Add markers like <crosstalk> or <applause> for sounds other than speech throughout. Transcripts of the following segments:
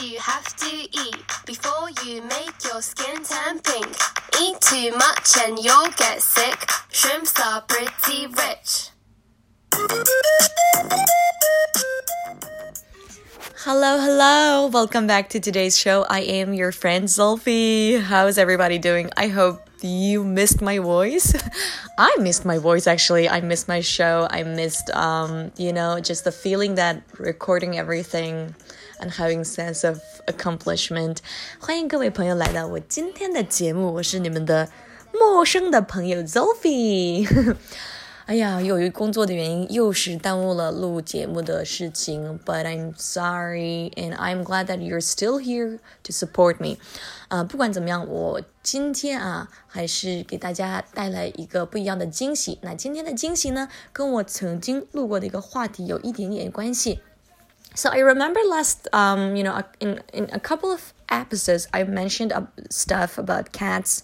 you have to eat before you make your skin turn pink. Eat too much and you'll get sick. Shrimps are pretty rich. Hello, hello. Welcome back to today's show. I am your friend Zulfi. How's everybody doing? I hope you missed my voice. <laughs> I missed my voice actually. I missed my show. I missed um, you know, just the feeling that recording everything and having sense of accomplishment. 欢迎各位朋友来到我今天的节目，我是你们的陌生的朋友 Zulfi。<laughs> 哎呀，由于工作的原因，又是耽误了录节目的事情。But I'm sorry, and I'm glad that you're still here to support me. 啊、不管怎么样，我今天啊，还是给大家带来一个不一样的惊喜。那今天的惊喜呢，跟我曾经录过的一个话题有一点点关系。So I remember last, um, you know, in in a couple of episodes, I mentioned stuff about cats,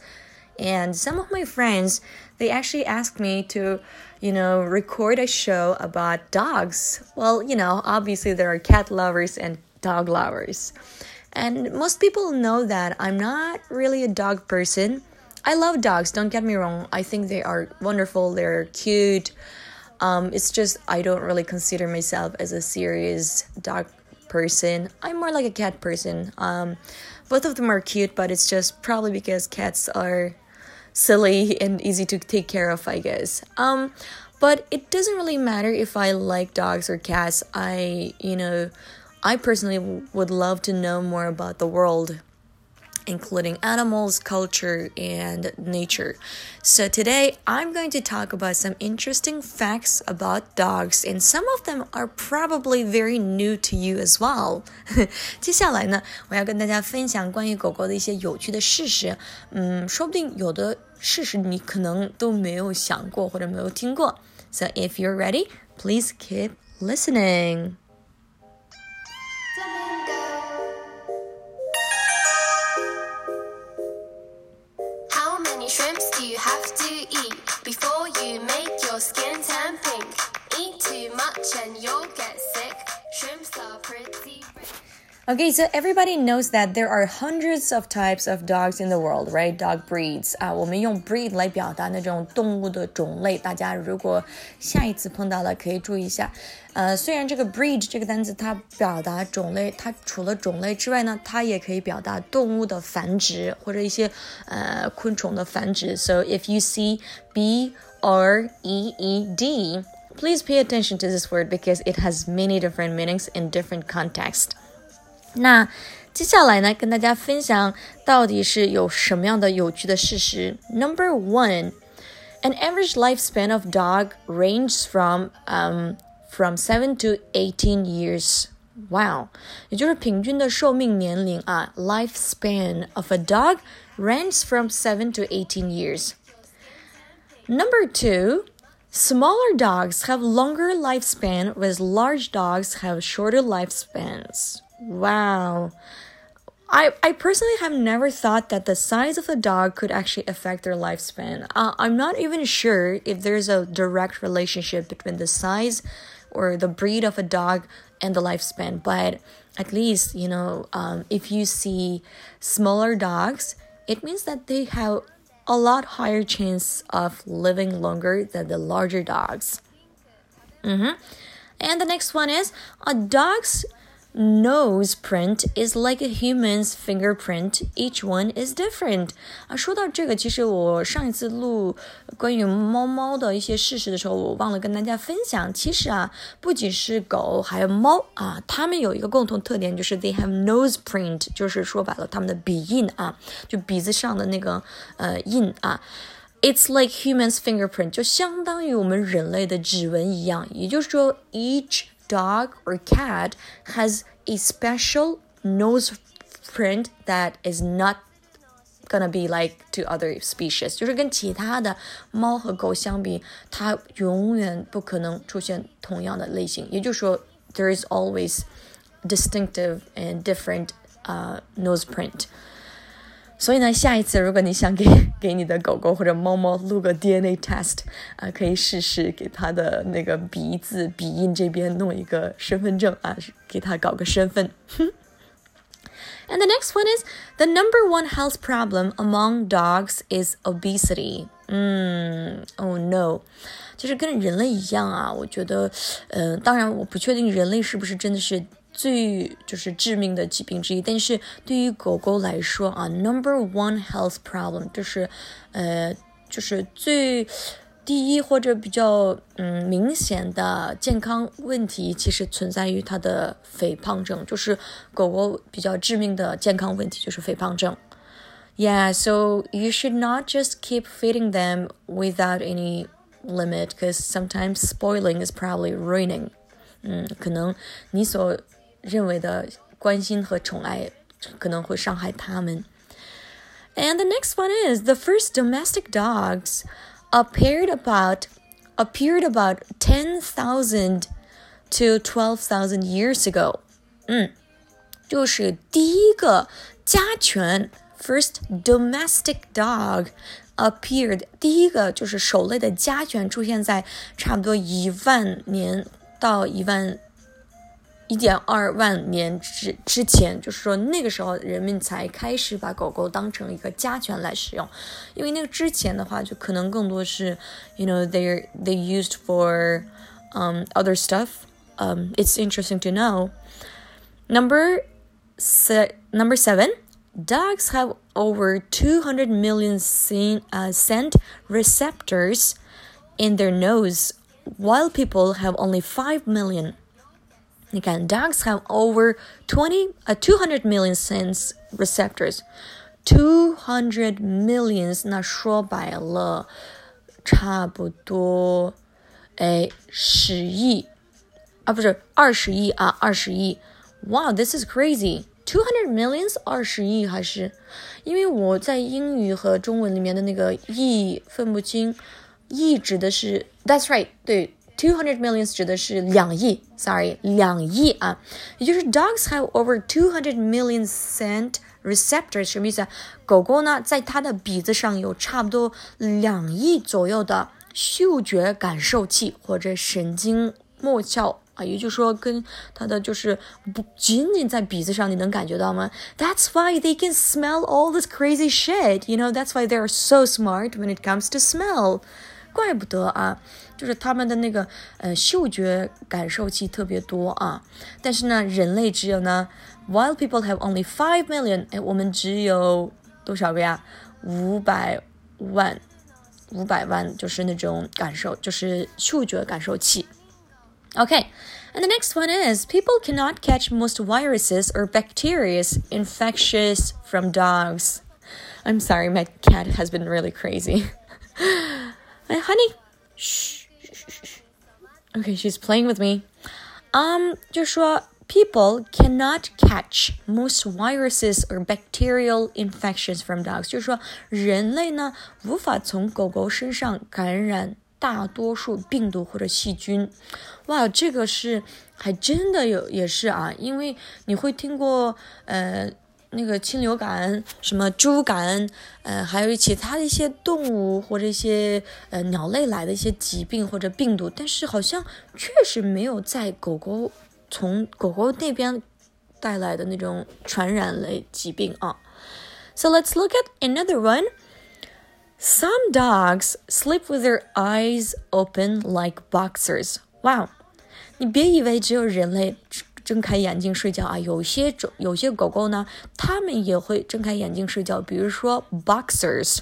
and some of my friends they actually asked me to you know, record a show about dogs. Well, you know, obviously there are cat lovers and dog lovers. And most people know that I'm not really a dog person. I love dogs, don't get me wrong. I think they are wonderful, they're cute. Um, it's just I don't really consider myself as a serious dog person. I'm more like a cat person. Um, both of them are cute, but it's just probably because cats are silly and easy to take care of, I guess. Um, but it doesn't really matter if I like dogs or cats. I, you know, I personally would love to know more about the world including animals, culture, and nature. So, today I'm going to talk about some interesting facts about dogs, and some of them are probably very new to you as well. <laughs> 接下来呢，我要跟大家分享关于狗狗的一些有趣的事实。嗯，说不定有的事实你可能都没有想过或者没有听过。So, if you're ready, please keep listening. Okay, so everybody knows that there are hundreds of types of dogs in the world, right? Dog breeds 啊，我们用 breed 来表达那种动物的种类。大家如果下一次碰到了，可以注意一下。呃，虽然这个 breed 这个单词它表达种类，它除了种类之外呢，它也可以表达动物的繁殖或者一些呃昆虫的繁殖。So if you see B R E E D, please pay attention to this word because it has many different meanings in different context. 那接下来呢，跟大家分享到底是有什么样的有趣的事实。Number one, an average lifespan of dog ranges from um from seven to eighteen years. Wow，也就是平均的寿命年龄啊，lifespan of a dog ranges from seven to eighteen years. Number two. Smaller dogs have longer lifespan, whereas large dogs have shorter lifespans. Wow. I, I personally have never thought that the size of a dog could actually affect their lifespan. Uh, I'm not even sure if there's a direct relationship between the size or the breed of a dog and the lifespan, but at least, you know, um, if you see smaller dogs, it means that they have a lot higher chance of living longer than the larger dogs. Mm-hmm. And the next one is a dog's nose print is like a human's fingerprint. Each one is different. 啊，说到这个，其实我上一次录关于猫猫的一些事实的时候，我忘了跟大家分享。其实啊，不仅是狗，还有猫啊，它们有一个共同特点，就是 they have nose print，就是说白了，它们的鼻印啊，就鼻子上的那个呃印啊。It's like humans' fingerprint，就相当于我们人类的指纹一样。也就是说，each dog or cat has a special nose print that is not gonna be like to other species，就是跟其他的猫和狗相比，它永远不可能出现同样的类型。也就是说，there is always distinctive and different uh nose print。所以呢，下一次如果你想给 给你的狗狗或者猫猫录个 DNA test 啊，可以试试给它的那个鼻子鼻印这边弄一个身份证啊，给它搞个身份。 And the <laughs> next one is the number one health problem among dogs is obesity. 嗯，Oh no，就是跟人类一样啊。我觉得，呃，当然我不确定人类是不是真的是 最就是致命的疾病之一，但是对于狗狗来说啊，number one health problem 就是呃就是最。第一或者比较嗯明显的健康问题，其实存在于它的肥胖症，就是狗狗比较致命的健康问题就是肥胖症。Yeah, so you should not just keep feeding them without any limit, because sometimes spoiling is probably ruining. 嗯，可能你所 认为的关心和宠爱可能会伤害它们。And the next one is the first domestic dogs appeared about appeared about 10,000 to 12,000 years ago. 嗯，就是第一个家犬 first domestic dog appeared 第一个就是狩猎的家犬出现在差不多一万年到一万 一点二万年之之前，就是说那个时候人们才开始把狗狗当成一个家犬来使用，因为那个之前的话就可能更多是，you know they they used for um other stuff. Um, it's interesting to know. Number se number seven. Dogs have over 200 million scent, uh, scent receptors in their nose, while people have only 5 million. 你看，dogs have over twenty uh two hundred million sense receptors. Two hundred millions，那说白了，差不多，哎，十亿啊，不是二十亿啊，二十亿。Wow, this is crazy. Two hundred millions，二十亿还是？因为我在英语和中文里面的那个亿分不清，亿指的是，That's right，对。 Two hundred millions 指的是两亿，sorry，两亿啊，也就是 dogs have over two hundred million scent receptors，什么意思啊？狗狗呢，在它的鼻子上有差不多两亿左右的嗅觉感受器或者神经末梢啊，也就是说，跟它的就是不仅仅在鼻子上，你能感觉到吗？That's why they can smell all this crazy shit. You know, that's why they are so smart when it comes to smell. 怪不得啊，就是他们的那个呃嗅觉感受器特别多啊。但是呢，人类只有呢，While people have only five million，哎，我们只有多少个呀？五百万，五百万就是那种感受，就是嗅觉感受器。Okay, and the next one is people cannot catch most viruses or bacteria infectious from dogs. I'm sorry, my cat has been really crazy. <laughs> Hey, honey. Shh, shh, shh, shh. Okay, she's playing with me. Um, 就说 people cannot catch most viruses or bacterial infections from dogs，就是说人类呢无法从狗狗身上感染大多数病毒或者细菌。哇，这个是还真的有也是啊，因为你会听过呃 那个禽流感、什么猪感，呃，还有其他的一些动物或者一些呃鸟类来的一些疾病或者病毒，但是好像确实没有在狗狗从狗狗那边带来的那种传染类疾病啊。So let's look at another one. Some dogs sleep with their eyes open like boxers. Wow，你别以为只有人类。 睁开眼睛睡觉啊，有些种有些狗狗呢，它们也会睁开眼睛睡觉。比如说 boxers，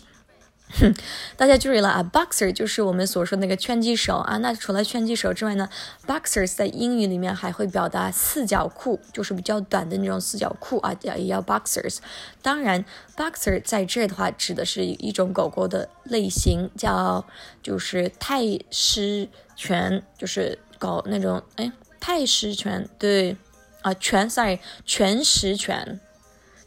<laughs> 大家注意了啊，boxer 就是我们所说那个拳击手啊。那除了拳击手之外呢，boxers 在英语里面还会表达四角裤，就是比较短的那种四角裤啊，也要 boxers。当然，boxer 在这的话指的是一种狗狗的类型，叫就是泰式犬，就是搞那种哎。泰式拳，对，啊，拳，sorry，全食犬，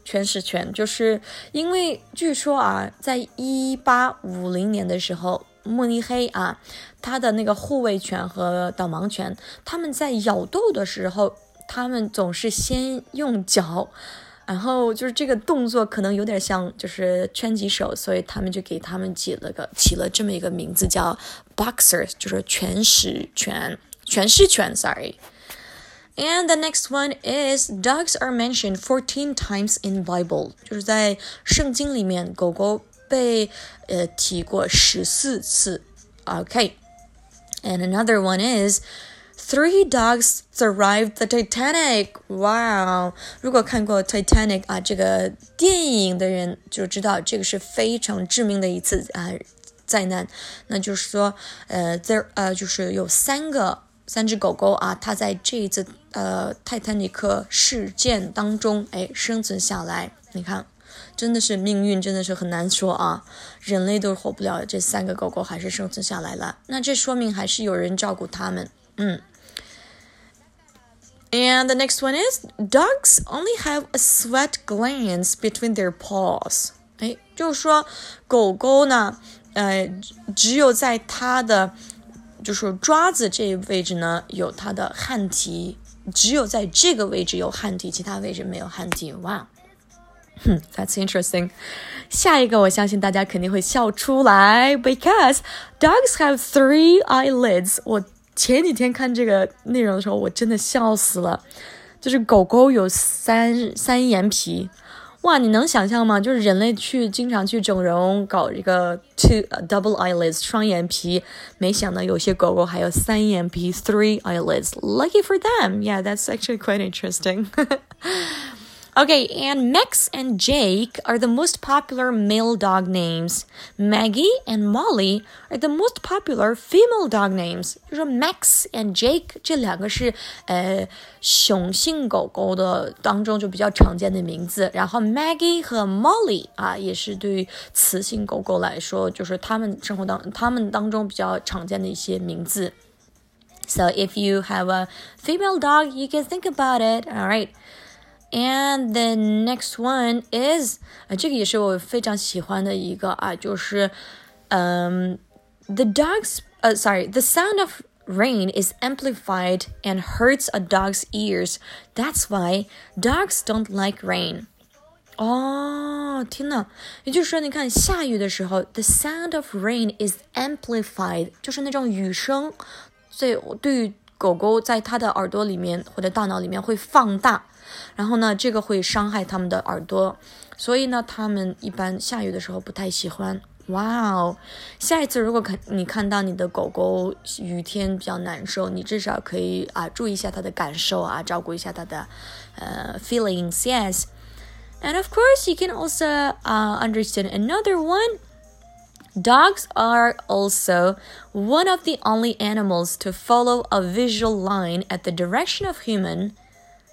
全食犬，就是因为据说啊，在一八五零年的时候，慕尼黑啊，他的那个护卫犬和导盲犬，他们在咬斗的时候，他们总是先用脚，然后就是这个动作可能有点像就是拳击手，所以他们就给他们起了个起了这么一个名字叫 boxer，就是全食犬。全是犬，sorry。 And the next one is dogs are mentioned fourteen times in Bible，就是在圣经里面狗狗被呃提过十四次。Okay. And another one is Three dogs survived the Titanic. Wow！如果看过 Titanic 啊这个电影的人就知道，这个是非常致命的一次啊灾难。那就是说，呃，there 呃就是有三个 三只狗狗啊，它在这一次呃泰坦尼克事件当中哎生存下来。你看。真的是命运，真的是很难说啊！人类都活不了，这三个狗狗还是生存下来了。那这说明还是有人照顾它们。嗯。And the next one is dogs only have a sweat glands between their paws。哎，就是说狗狗呢，呃，只有在它的 就是爪子这位置呢有它的汗体，只有在这个位置有汗体，其他位置没有汗体。哇哼 that's interesting. 下一个，我相信大家肯定会笑出来，because dogs have three eyelids。我前几天看这个内容的时候，我真的笑死了。就是狗狗有三三眼皮，哇，你能想象吗？就是人类去经常去整容搞这个 two double eyelids 双眼皮，没想到有些狗狗还有三眼皮 three eyelids。Lucky for them. Yeah, that's actually quite interesting. <laughs> Okay, and Max and Jake are the most popular male dog names. Maggie and Molly are the most popular female dog names. 就说 Max and Jake 这两个是呃雄性狗狗的当中就比较常见的名字，然后 Maggie 和 Molly 啊也是对于雌性狗狗来说，就是它们生活当它们当中比较常见的一些名字。So if you have a female dog, you can think about it. All right. And the next one is 啊，这个也是我非常喜欢的一个啊，就是嗯、um,，the dogs 呃、uh,，sorry，the sound of rain is amplified and hurts a dog's ears. That's why dogs don't like rain. 哦，天呐！也就是说，你看下雨的时候，the sound of rain is amplified，就是那种雨声，所以对于狗狗在它的耳朵里面或者大脑里面会放大。 然后呢，这个会伤害它们的耳朵，所以呢，它们一般下雨的时候不太喜欢。哇哦，下一次如果看你看到你的狗狗雨天比较难受，你至少可以啊注意一下它的感受啊，照顾一下它的呃 feelings。Yes。And of course, you can also uh, understand another one. Dogs are also one of the only animals to follow a visual line at the direction of human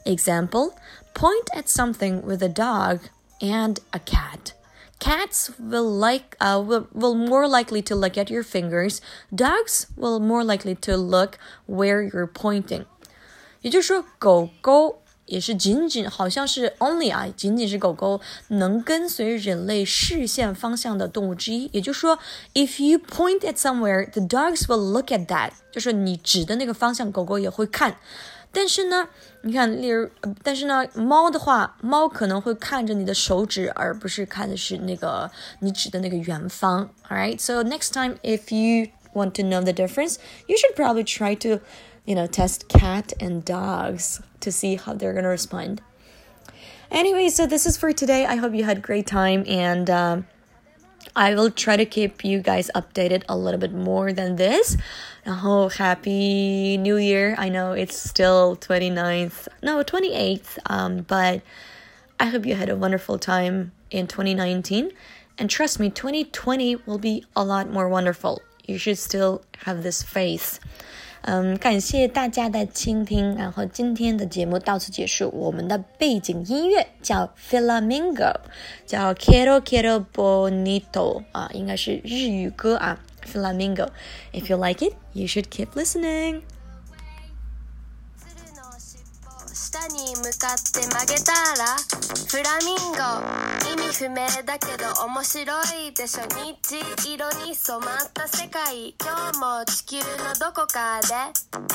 Example Point at something with a dog and a cat. Cats will like uh, will, will more likely to look at your fingers. Dogs will more likely to look where you're pointing. 也就是说，狗狗也是仅仅好像是 only 啊，仅仅是狗狗能跟随人类视线方向的动物之一。也就是说，if you point at somewhere, the dogs will look at that。就是你指的那个方向，狗狗也会看。 但是呢，你看，例如，但是呢，猫的话，猫可能会看着你的手指，而不是看的是那个你指的那个远方。All right, so next time if you want to know the difference, you should probably try to, you know, test cat and dogs to see how they're gonna respond. Anyway, so this is for today. I hope you had a great time and. Um, I will try to keep you guys updated a little bit more than this. Oh, happy new year. I know it's still 29th, no, 28th, um, but I hope you had a wonderful time in 2019. And trust me, 2020 will be a lot more wonderful. You should still have this faith. 嗯，感谢大家的倾听，然后今天的节目到此结束。我们的背景音乐叫 Flamingo，叫 Quiero Quiero Bonito 啊，应该是日语歌啊 フラミンゴ If you like it, you should keep listening. 下に向かって曲げたらフラミンゴ。意味不明だけど面白いでしょ日色に染まった世界。今日も地球のどこかで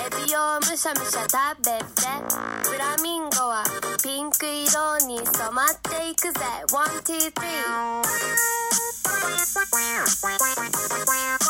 エビをむしゃむしゃ食べてフラミンゴはピンク色に染まっていくぜ。123 Thank you.